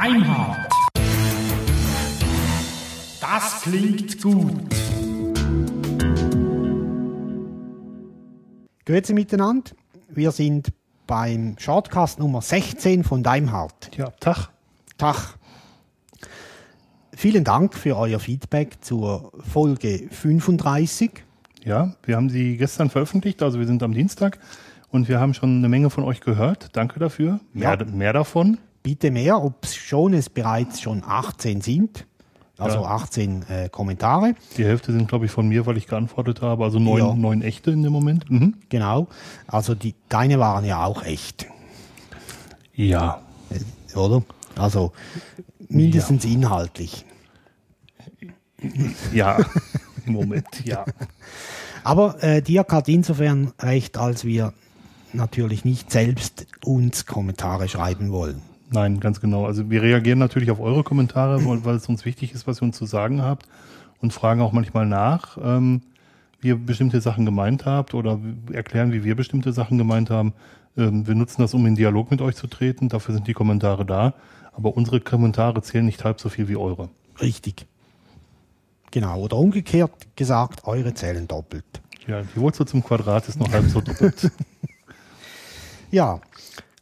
Deimhardt. Das klingt gut. Grüezi miteinander. Wir sind beim Shortcast Nummer 16 von Daimhardt. Ja, Tag. Tag. Vielen Dank für euer Feedback zur Folge 35. Ja, wir haben sie gestern veröffentlicht, also wir sind am Dienstag und wir haben schon eine Menge von euch gehört. Danke dafür. Mehr, Ja. mehr davon. Bitte mehr, ob es schon es bereits schon 18 sind. Also Ja. 18 äh, Kommentare. Die Hälfte sind, glaube ich, von mir, weil ich geantwortet habe. Also neun, Ja. neun echte in dem Moment. Mhm. Genau. Also die, deine waren ja auch echt, Ja. oder? Also mindestens inhaltlich. Ja. Im Moment, ja. Aber äh, Dirk hat insofern recht, als wir natürlich nicht selbst uns Kommentare schreiben wollen. Nein, ganz genau. Also wir reagieren natürlich auf eure Kommentare, weil, es uns wichtig ist, was ihr uns zu sagen habt und fragen auch manchmal nach, ähm, wie ihr bestimmte Sachen gemeint habt oder erklären, wie wir bestimmte Sachen gemeint haben. Ähm, wir nutzen das, um in Dialog mit euch zu treten. Dafür sind die Kommentare da. Aber unsere Kommentare zählen nicht halb so viel wie eure. Richtig. Genau. Oder umgekehrt gesagt, eure zählen doppelt. Ja, die Wurzel zum Quadrat ist noch halb so doppelt. Ja.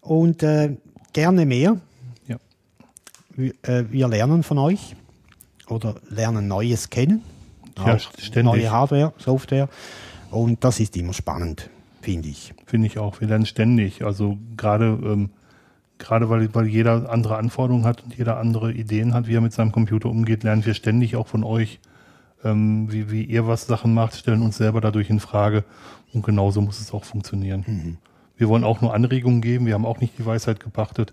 Und äh, gerne mehr. Ja. Wir, äh, wir lernen von euch oder lernen Neues kennen. Ja, ständig. neue Hardware, Software. Und das ist immer spannend, finde ich. Finde ich auch. Wir lernen ständig. Also gerade ähm, gerade weil, weil jeder andere Anforderungen hat und jeder andere Ideen hat, wie er mit seinem Computer umgeht, lernen wir ständig auch von euch, ähm, wie, wie ihr was Sachen macht, stellen uns selber dadurch in Frage. Und genauso muss es auch funktionieren. Wir wollen auch nur Anregungen geben. Wir haben auch nicht die Weisheit gepachtet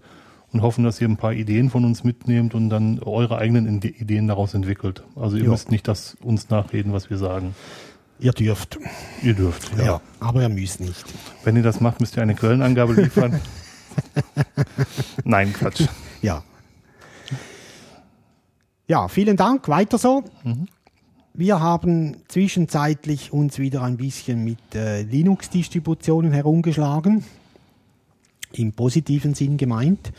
und hoffen, dass ihr ein paar Ideen von uns mitnehmt und dann eure eigenen Ide- Ideen daraus entwickelt. Also ihr Ja. müsst nicht das uns nachreden, was wir sagen. Ihr dürft. Ihr dürft. Ja. aber ihr müsst nicht. Wenn ihr das macht, müsst ihr eine Quellenangabe liefern. Nein, Quatsch. Ja. Ja, vielen Dank. Weiter so. Wir haben zwischenzeitlich uns wieder ein bisschen mit äh, Linux-Distributionen herumgeschlagen. Im positiven Sinn gemeint.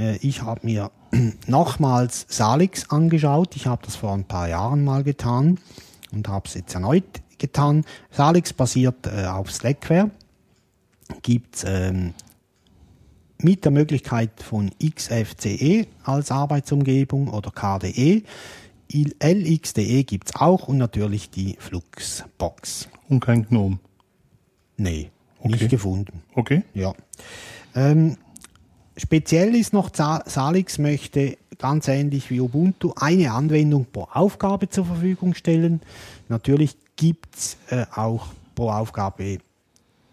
Äh, ich habe mir nochmals Salix angeschaut. Ich habe das vor ein paar Jahren mal getan und habe es jetzt erneut getan. Salix basiert äh, auf Slackware. Gibt ähm, mit der Möglichkeit von XFCE als Arbeitsumgebung oder KDE. LXDE gibt's auch und natürlich die Fluxbox. Und kein Gnome. Nee, Okay. nicht gefunden. Okay? Ja. Ähm, speziell ist noch, Sa- Salix möchte ganz ähnlich wie Ubuntu eine Anwendung pro Aufgabe zur Verfügung stellen. Natürlich gibt's äh, auch pro Aufgabe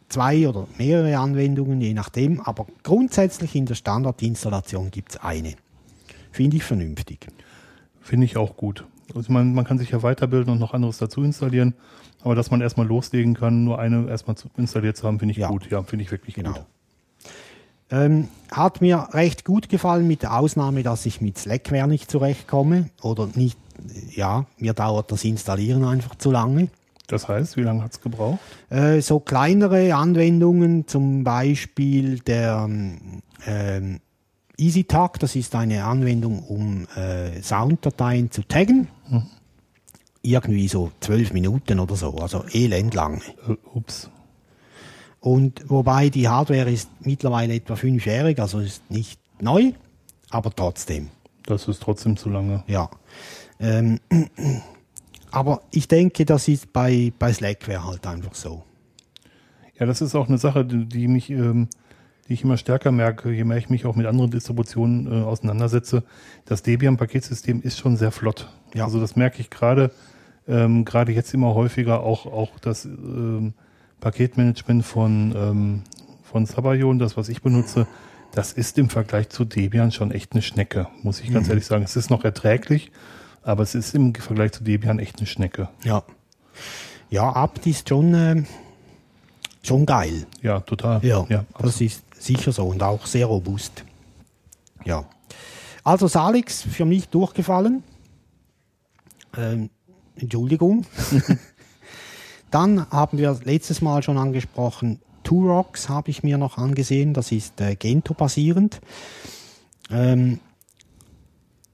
zwei oder mehrere Anwendungen, je nachdem, aber grundsätzlich in der Standardinstallation gibt's eine. Finde ich vernünftig. Finde ich auch gut. Also man, man kann sich ja weiterbilden und noch anderes dazu installieren. Aber dass man erstmal loslegen kann, nur eine erstmal installiert zu haben, finde ich Ja. gut. Ja, finde ich wirklich Genau. gut. Ähm, hat mir recht gut gefallen, mit der Ausnahme, dass ich mit Slackware nicht zurechtkomme oder nicht, ja, mir dauert das Installieren einfach zu lange. Das heißt, wie lange hat's gebraucht? Äh, so kleinere Anwendungen, zum Beispiel der ähm, EasyTag, das ist eine Anwendung, um äh, Sounddateien zu taggen. Irgendwie so zwölf Minuten oder so, also elendlang. Äh, ups. Und wobei die Hardware ist mittlerweile etwa fünfjährig, also ist nicht neu, aber trotzdem. Das ist trotzdem zu lange. Ja. Ähm, aber ich denke, das ist bei, bei Slackware halt einfach so. Ja, das ist auch eine Sache, die, die mich, ähm, die ich immer stärker merke, je mehr ich mich auch mit anderen Distributionen äh, auseinandersetze. Das Debian-Paketsystem ist schon sehr flott. Ja. Also das merke ich gerade, ähm, gerade jetzt immer häufiger auch, auch das ähm, Paketmanagement von, ähm, von Sabayon, das was ich benutze, das ist im Vergleich zu Debian schon echt eine Schnecke, muss ich ganz ehrlich sagen. Es ist noch erträglich, aber es ist im Vergleich zu Debian echt eine Schnecke. Ja. Ja, Apt ist schon, ähm, schon geil. Ja, total. Ja, ja das ist sicher so und auch sehr robust. Ja. Also Salix für mich durchgefallen. Ähm, Entschuldigung. Dann haben wir letztes Mal schon angesprochen, Turox habe ich mir noch angesehen. Das ist äh, Gentoo basierend. Ähm,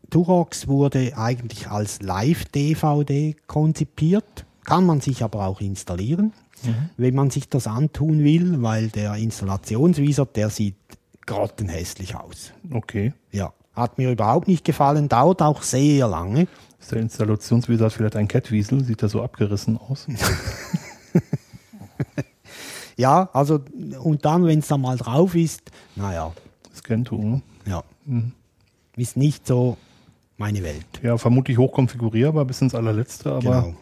Turox wurde eigentlich als Live-DVD konzipiert, kann man sich aber auch installieren, wenn man sich das antun will, weil der Installationswizard, der sieht grottenhässlich aus. Okay. Ja, hat mir überhaupt nicht gefallen, dauert auch sehr lange. Ist der Installationsvisor vielleicht ein Catwiesel? Sieht er so abgerissen aus? Ja, also, und dann, wenn es dann mal drauf ist, naja, Scanto, ne? ja, ist nicht so meine Welt. Ja, vermutlich hochkonfigurierbar bis ins allerletzte, aber Genau.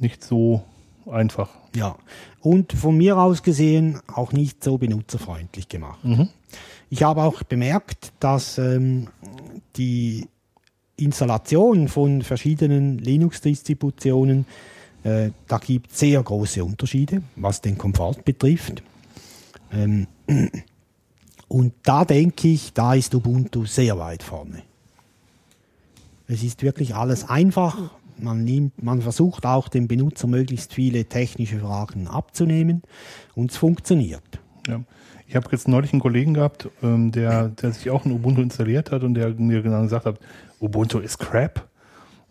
nicht so einfach. Ja, und von mir aus gesehen auch nicht so benutzerfreundlich gemacht. Ich habe auch bemerkt, dass ähm, die Installation von verschiedenen Linux-Distributionen, äh, da gibt sehr große Unterschiede, was den Komfort betrifft. Ähm, und da denke ich, da ist Ubuntu sehr weit vorne. Es ist wirklich alles einfach. Man, nimmt, man versucht auch dem Benutzer möglichst viele technische Fragen abzunehmen und es funktioniert. Ja. Ich habe jetzt neulich einen Kollegen gehabt, ähm, der, der sich auch ein Ubuntu installiert hat und der mir genau gesagt hat, Ubuntu ist crap.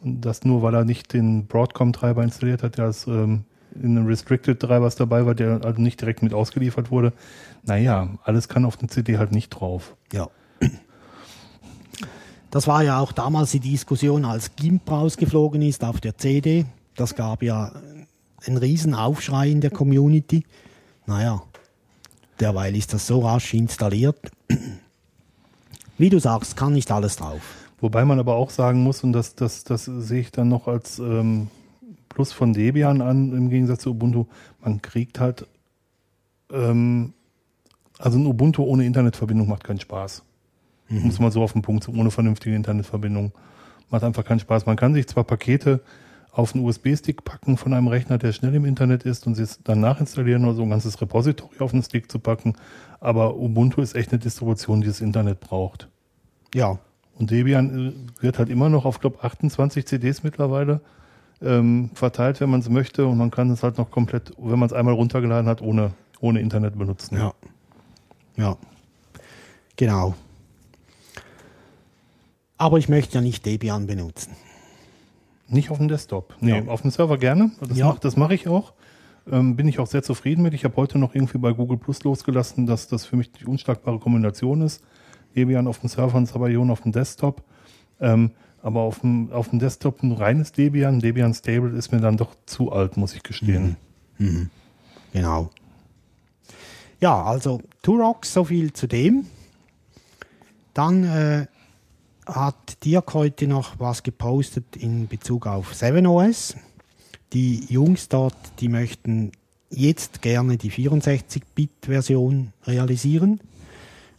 Und das nur, weil er nicht den Broadcom-Treiber installiert hat, der als, ähm, in einem Restricted-Treibers dabei war, der also nicht direkt mit ausgeliefert wurde. Naja, alles kann auf der CD halt nicht drauf. Ja. Das war ja auch damals die Diskussion, als GIMP rausgeflogen ist auf der CD. Das gab ja einen riesen Aufschrei in der Community. Naja, derweil ist das so rasch installiert. Wie du sagst, kann nicht alles drauf. Wobei man aber auch sagen muss, und das, das, das sehe ich dann noch als ähm, Plus von Debian an, im Gegensatz zu Ubuntu, man kriegt halt, ähm, also ein Ubuntu ohne Internetverbindung macht keinen Spaß. Muss man so auf den Punkt, ohne vernünftige Internetverbindung. Macht einfach keinen Spaß. Man kann sich zwar Pakete auf einen USB-Stick packen von einem Rechner, der schnell im Internet ist und sie es dann nachinstallieren oder so ein ganzes Repository auf den Stick zu packen, aber Ubuntu ist echt eine Distribution, die das Internet braucht. Ja, Und Debian äh, wird halt immer noch auf, glaube 28 CDs mittlerweile ähm, verteilt, wenn man es möchte. Und man kann es halt noch komplett, wenn man es einmal runtergeladen hat, ohne, ohne Internet benutzen. ja. Ja. Genau. Aber ich möchte ja nicht Debian benutzen. Nicht auf dem Desktop. Nee, Ja. auf dem Server gerne. Das Ja. mache mach ich auch. Ähm, bin ich auch sehr zufrieden mit. Ich habe heute noch irgendwie bei Google Plus losgelassen, dass das für mich die unschlagbare Kombination ist. Debian auf dem Server und Sabayon auf dem Desktop. Ähm, aber auf dem, auf dem Desktop ein reines Debian, Debian Stable ist mir dann doch zu alt, muss ich gestehen. Genau. Ja, also Turox, so viel zu dem. Dann äh, hat Dirk heute noch was gepostet in Bezug auf 7OS. Die Jungs dort, die möchten jetzt gerne die 64-Bit-Version realisieren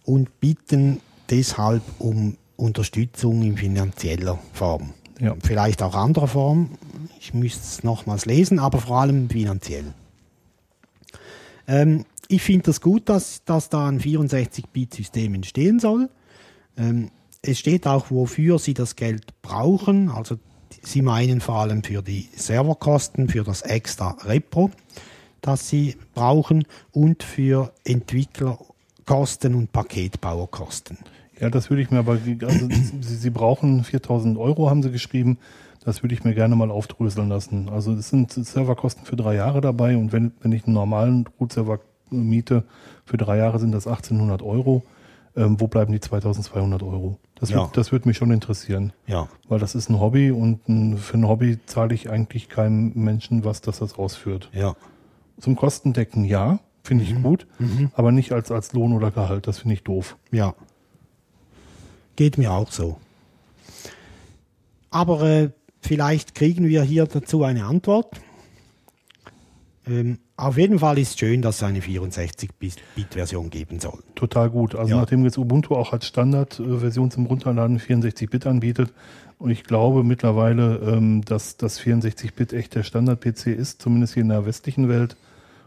und bitten deshalb um Unterstützung in finanzieller Form. Ja. Vielleicht auch anderer Form. Ich müsste es nochmals lesen, aber vor allem finanziell. Ähm, ich finde das gut, dass, dass da ein 64-Bit-System entstehen soll. Ähm, es steht auch, wofür sie das Geld brauchen. Also sie meinen vor allem für die Serverkosten, für das extra Repro, das sie brauchen und für Entwicklerkosten und Paketbauerkosten. Ja, das würde ich mir aber, also sie, sie brauchen 4000 Euro, haben sie geschrieben. Das würde ich mir gerne mal aufdröseln lassen. Also es sind Serverkosten für drei Jahre dabei und wenn, wenn ich einen normalen Root-Server miete, für drei Jahre sind das 1800 Euro. Ähm, wo bleiben die 2200 Euro? Das, Ja. wird, das würde mich schon interessieren, Ja, weil das ist ein Hobby und ein, für ein Hobby zahle ich eigentlich keinem Menschen was, dass das ausführt. ja, Zum Kostendecken ja, finde ich gut, aber nicht als, als Lohn oder Gehalt, das finde ich doof. ja. Geht mir auch so. Aber äh, vielleicht kriegen wir hier dazu eine Antwort. Ähm, auf jeden Fall ist schön, dass es eine 64-Bit-Version geben soll. Total gut. Also Ja. nachdem jetzt Ubuntu auch als Standardversion zum Runterladen 64-Bit anbietet und ich glaube mittlerweile, ähm, dass das 64-Bit echt der Standard-PC ist, zumindest hier in der westlichen Welt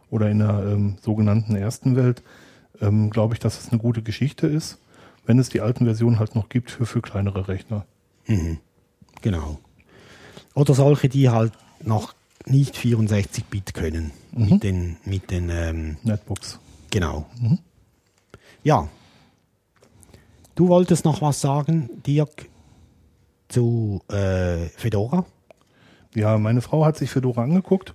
oder in der ähm, sogenannten ersten Welt, ähm, glaube ich, dass es eine gute Geschichte ist, wenn es die alten Versionen halt noch gibt für, für kleinere Rechner. Genau. Oder solche, die halt noch nicht 64-Bit können. Mit den, mit den ähm, Netbooks. genau. Ja. Du wolltest noch was sagen, Dirk? zu äh, Fedora? Ja, meine Frau hat sich Fedora angeguckt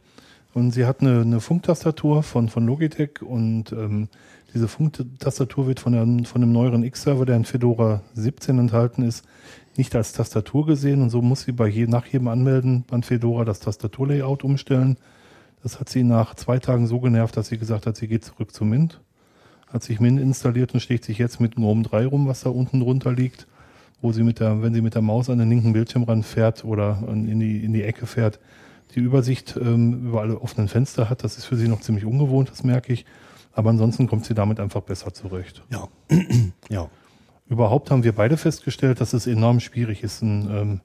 und sie hat eine, eine Funktastatur von, von Logitech und ähm, diese Funktastatur wird von, der, von dem neueren X-Server, der in Fedora 17 enthalten ist, nicht als Tastatur gesehen und so muss sie bei je, nach jedem Anmelden an Fedora das Tastaturlayout umstellen. Das hat sie nach zwei Tagen so genervt, dass sie gesagt hat, sie geht zurück zu Mint. Hat sich Mint installiert und schlägt sich jetzt mit GNOME 3 rum, was da unten drunter liegt, wo sie mit der, wenn sie mit der Maus an den linken Bildschirmrand fährt oder in die, in die Ecke fährt, die Übersicht ähm, über alle offenen Fenster hat. Das ist für sie noch ziemlich ungewohnt, das merke ich. Aber ansonsten kommt sie damit einfach besser zurecht. Ja. ja. Überhaupt haben wir beide festgestellt, dass es enorm schwierig ist, ein, ähm,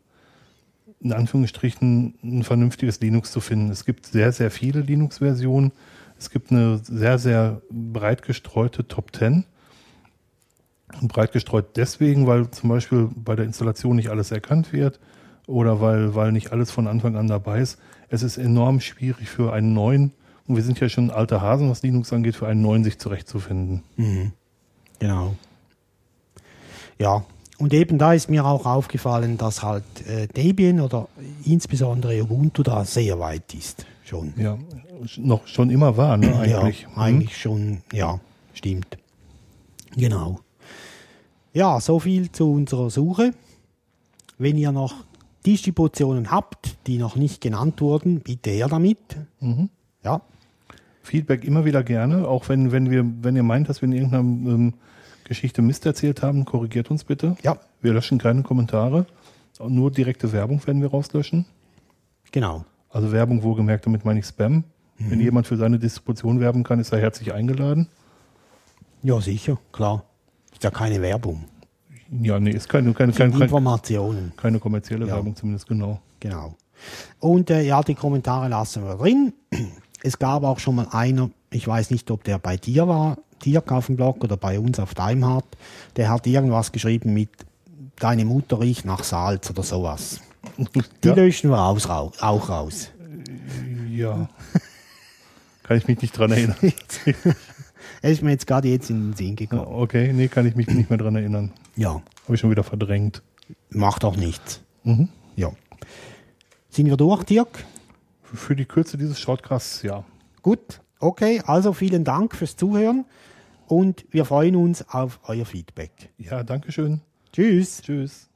in Anführungsstrichen ein vernünftiges Linux zu finden. Es gibt sehr, sehr viele Linux-Versionen. Es gibt eine sehr, sehr breit gestreute Top 10. Und breit gestreut deswegen, weil zum Beispiel bei der Installation nicht alles erkannt wird oder weil, weil nicht alles von Anfang an dabei ist. Es ist enorm schwierig für einen neuen, und wir sind ja schon alte Hasen, was Linux angeht, für einen neuen sich zurechtzufinden. Mhm. Genau. Ja, und eben da ist mir auch aufgefallen, dass halt äh, Debian oder insbesondere Ubuntu da sehr weit ist. Schon. Ja, noch schon immer war, ne, eigentlich. Ja, eigentlich hm? schon, ja, stimmt. Genau. Ja, so viel zu unserer Suche. Wenn ihr noch Distributionen habt, die noch nicht genannt wurden, bitte her damit. Mhm. Ja. Feedback immer wieder gerne, auch wenn, wenn wir, wenn ihr meint, dass wir in irgendeiner ähm, Geschichte Mist erzählt haben, korrigiert uns bitte. Ja. Wir löschen keine Kommentare. Nur direkte Werbung werden wir rauslöschen. Genau. Also Werbung wohlgemerkt, damit meine ich Spam. Mhm. Wenn jemand für seine Distribution werben kann, ist er herzlich eingeladen. Ja, sicher, klar. Ist ja keine Werbung. Ja, nee, ist keine, keine, keine, Informationen. Keine kommerzielle ja. Werbung zumindest, genau. Genau. Und äh, ja, die Kommentare lassen wir drin. Es gab auch schon mal einer, ich weiß nicht, ob der bei dir war, Dirk auf dem Blog oder bei uns auf Daimhardt, der hat irgendwas geschrieben mit Deine Mutter riecht nach Salz oder sowas. Die ja. löschen wir aus, auch raus. Ja. kann ich mich nicht dran erinnern. Er ist mir jetzt gerade jetzt in den Sinn gekommen. Okay, nee, kann ich mich nicht mehr dran erinnern. Ja. Habe ich schon wieder verdrängt. Macht auch nichts. Mhm. Ja. Sind wir durch, Dirk? Für die Kürze dieses Shortcasts, ja. Gut, okay, also vielen Dank fürs Zuhören und wir freuen uns auf euer Feedback. Ja, danke schön. Tschüss. Tschüss.